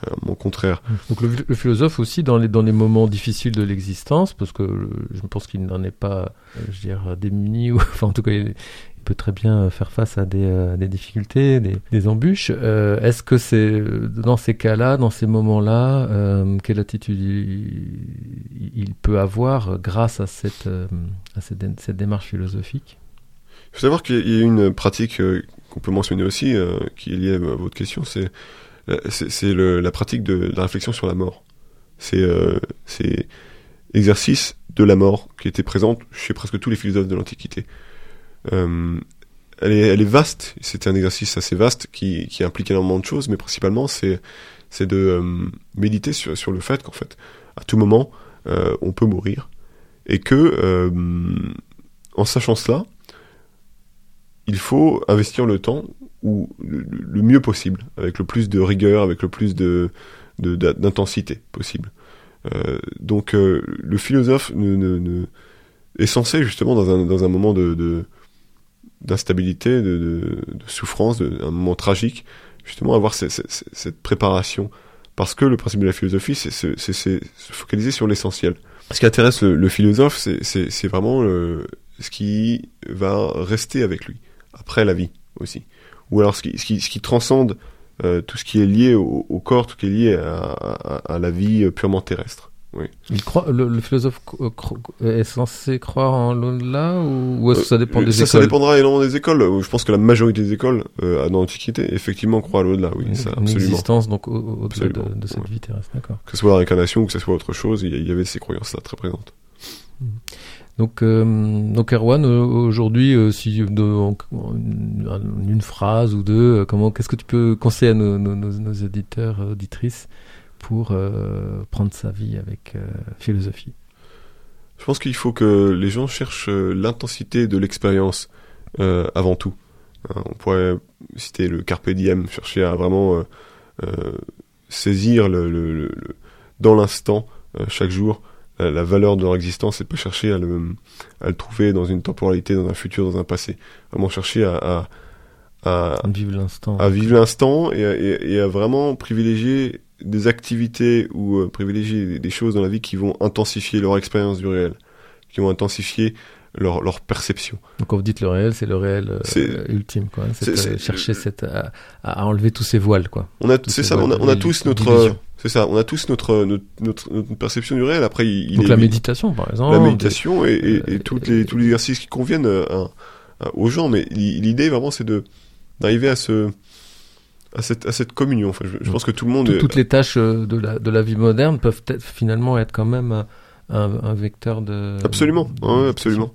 un moment contraire. Donc le, le philosophe aussi dans les dans les moments difficiles de l'existence, parce que euh, je pense qu'il n'en est pas, euh, je veux dire, démuni ou enfin en tout cas il peut très bien faire face à des, euh, difficultés, des, embûches. Euh, Est-ce que c'est euh, dans ces cas-là, dans ces moments-là, euh, quelle attitude il, peut avoir grâce à cette euh, à cette, dé- cette démarche philosophique? Il faut savoir qu'il y a une pratique euh, qu'on peut mentionner aussi, euh, qui est liée à votre question, c'est euh, la pratique de la réflexion sur la mort. C'est euh, c'est exercice de la mort qui était présente chez presque tous les philosophes de l'Antiquité. Euh, elle, est, vaste, c'est un exercice assez vaste qui, implique énormément de choses, mais principalement c'est de euh, méditer sur, le fait qu'en fait, à tout moment, euh, on peut mourir, et que, en sachant cela, il faut investir le temps ou le, mieux possible, avec le plus de rigueur, avec le plus d'intensité possible. Donc le philosophe est censé justement dans un, moment de- d'instabilité, de, de, de souffrance, de, un moment tragique, justement avoir ce- ce- ce- cette préparation. Parce que le principe de la philosophie, c'est se, focaliser sur l'essentiel. Ce qui intéresse le, le philosophe, c'est- vraiment le, ce qui va rester avec lui, après la vie aussi. Ou alors ce qui, ce qui, ce qui transcende euh, tout ce qui est lié au, au corps, tout ce qui est lié à, à- à la vie euh, purement terrestre. Il croit, le, le philosophe cro- cro- est censé croire en l'au-delà ou, ou est-ce que ça dépend Euh, des ça, écoles ça dépendra énormément des écoles. Euh, Je pense que la majorité des écoles euh, dans l'Antiquité, effectivement, croient à l'au-delà. Oui, ça, une absolument. existence donc au- au- au-delà de, cette ouais. vie terrestre, d'accord. Que ce soit la réincarnation ou que ce soit autre chose, il y, avait ces croyances-là très présentes. Donc, euh, donc Erwan, euh, aujourd'hui, euh, si de, en, une, phrase ou deux, euh, comment, qu'est-ce que tu peux conseiller à nos, nos, nos, nos auditeurs, euh, auditrices, pour euh, prendre sa vie avec euh, philosophie Je pense qu'il faut que les gens cherchent euh, l'intensité de l'expérience euh, avant tout. Hein, on pourrait citer le carpe diem, chercher à vraiment saisir le, le- le- le- dans l'instant, chaque jour, la, la valeur de leur existence et pas chercher à le, à le trouver dans une temporalité, dans un futur, dans un passé. Vraiment chercher à, à, à, Vivre l'instant. à vivre l'instant et, à- et- et à vraiment privilégier des activités ou euh, privilégier des, choses dans la vie qui vont intensifier leur expérience du réel, qui vont intensifier leur, leur perception. Donc, quand vous dites le réel, c'est le réel euh, ultime, quoi. C'est, c'est- euh, chercher cette, à, à enlever tous ces voiles, quoi. On a, c'est ces ça, on a, on tous notre, c'est ça, on a tous notre, notre, notre, notre perception du réel. Après, il, il Donc, est la méditation, par exemple. la méditation et, et, et euh, toutes les, tous les exercices qui conviennent à- à- aux gens. Mais l'i- l'idée vraiment, c'est de d'arriver à ce à cette, à cette communion. Enfin, je, je pense que tout le monde. Tout- est- toutes les tâches euh, de la, de la vie moderne peuvent être, finalement être quand même un, vecteur de. Absolument, de ouais, absolument.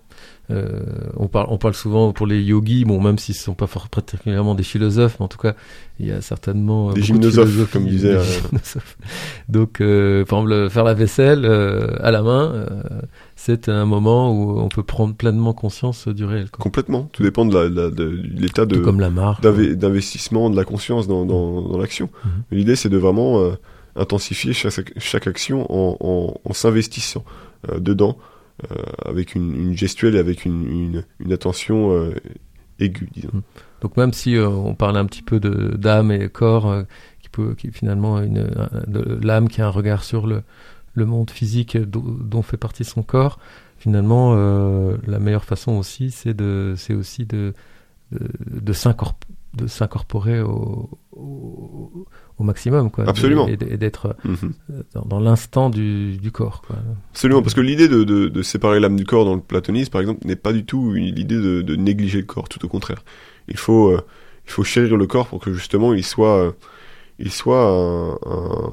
Euh, on parle, on parle souvent pour les yogis, bon, même s'ils ne sont pas fort, particulièrement des philosophes, mais en tout cas, il y a certainement Des beaucoup de gymnosophes, philosophie, comme des disait, euh. Donc, euh, par exemple, faire la vaisselle euh, à la main, euh, c'est un moment où on peut prendre pleinement conscience du réel. Quoi. Complètement. Tout dépend de de l'état de d'investissement de la conscience dans, dans, dans l'action. Mhm. L'idée, c'est de vraiment euh, intensifier chaque, chaque action en, en, en s'investissant euh, dedans, euh, avec une, gestuelle et avec une, une, attention euh, aiguë, disons. Donc même si euh, on parle un petit peu d'âme et corps, euh, qui peut, qui finalement une, l'âme qui a un regard sur le, le monde physique dont, fait partie son corps, finalement euh, la meilleure façon aussi, c'est de, c'est aussi de de, de s'incorp- de s'incorporer au, au, au maximum, quoi. Absolument. Et, et d'être Mhm. dans, dans l'instant du, du corps, quoi. Absolument, parce que l'idée de, de, de séparer l'âme du corps dans le platonisme, par exemple, n'est pas du tout l'idée de, de négliger le corps, tout au contraire. Il faut, euh, il faut chérir le corps pour que justement il soit, euh, il soit un, un-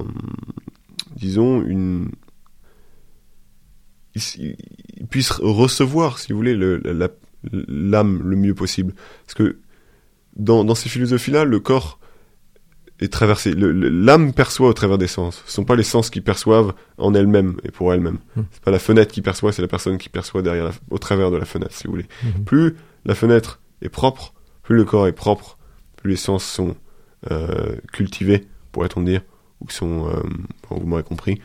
disons, une, il, puisse recevoir, si vous voulez, le- l'âme le mieux possible. Parce que dans, dans ces philosophies-là, le corps est traversé. L'âme perçoit au travers des sens. Ce sont pas les sens qui perçoivent en elles-mêmes et pour elles-mêmes. Hmm. C'est pas la fenêtre qui perçoit, c'est la personne qui perçoit derrière, la- au travers de la fenêtre, si vous voulez. Mhm. Plus la fenêtre est propre, plus le corps est propre, plus les sens sont euh, cultivés, pourrait-on dire, ou sont, euh, vous m'aurez compris,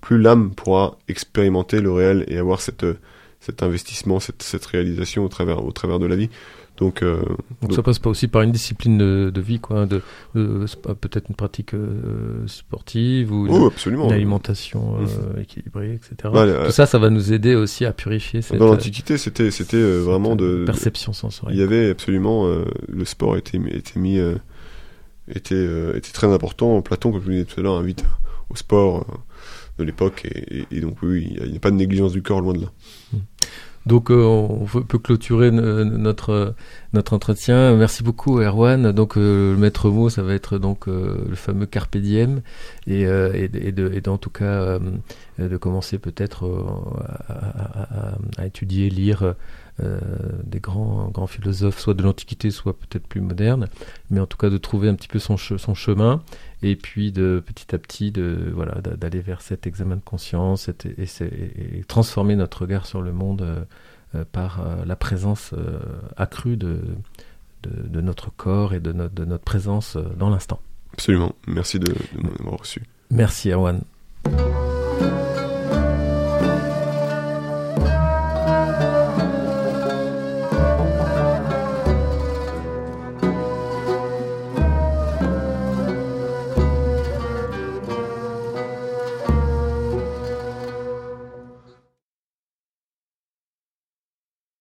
plus l'âme pourra expérimenter le réel et avoir cette, euh, cet investissement, cette, cette réalisation au travers, au travers de la vie. Donc, euh, Donc Donc- ça passe pas aussi par une discipline de, de vie, quoi, de, de- peut-être une pratique euh, sportive ou une- oh, une alimentation euh, équilibrée, etc. Euh, Tout ça, ça va nous aider aussi à purifier cette, Dans l'Antiquité, c'était, c'était vraiment de, perception Il sensorielle. y avait absolument le sport était était mis était était très important. Platon, comme je vous disais tout à l'heure, invite au sport de l'époque et, donc oui, il n'y a, pas de négligence du corps loin de là. Donc euh, on peut clôturer notre notre entretien. Merci beaucoup Erwan. Donc euh, le maître mot, ça va être donc euh, le fameux carpe diem et et, et d'en tout cas de commencer peut-être à, étudier, lire des grands grands philosophes, soit de l'Antiquité, soit peut-être plus modernes, mais en tout cas de trouver un petit peu son chemin et puis de petit à petit de voilà d'a- d'aller vers cet examen de conscience et, transformer notre regard sur le monde euh, euh, par euh, la présence euh, accrue de, de, de notre corps et de notre, de notre présence dans l'instant. Absolument. Merci de, de m'avoir reçu. Merci Erwan.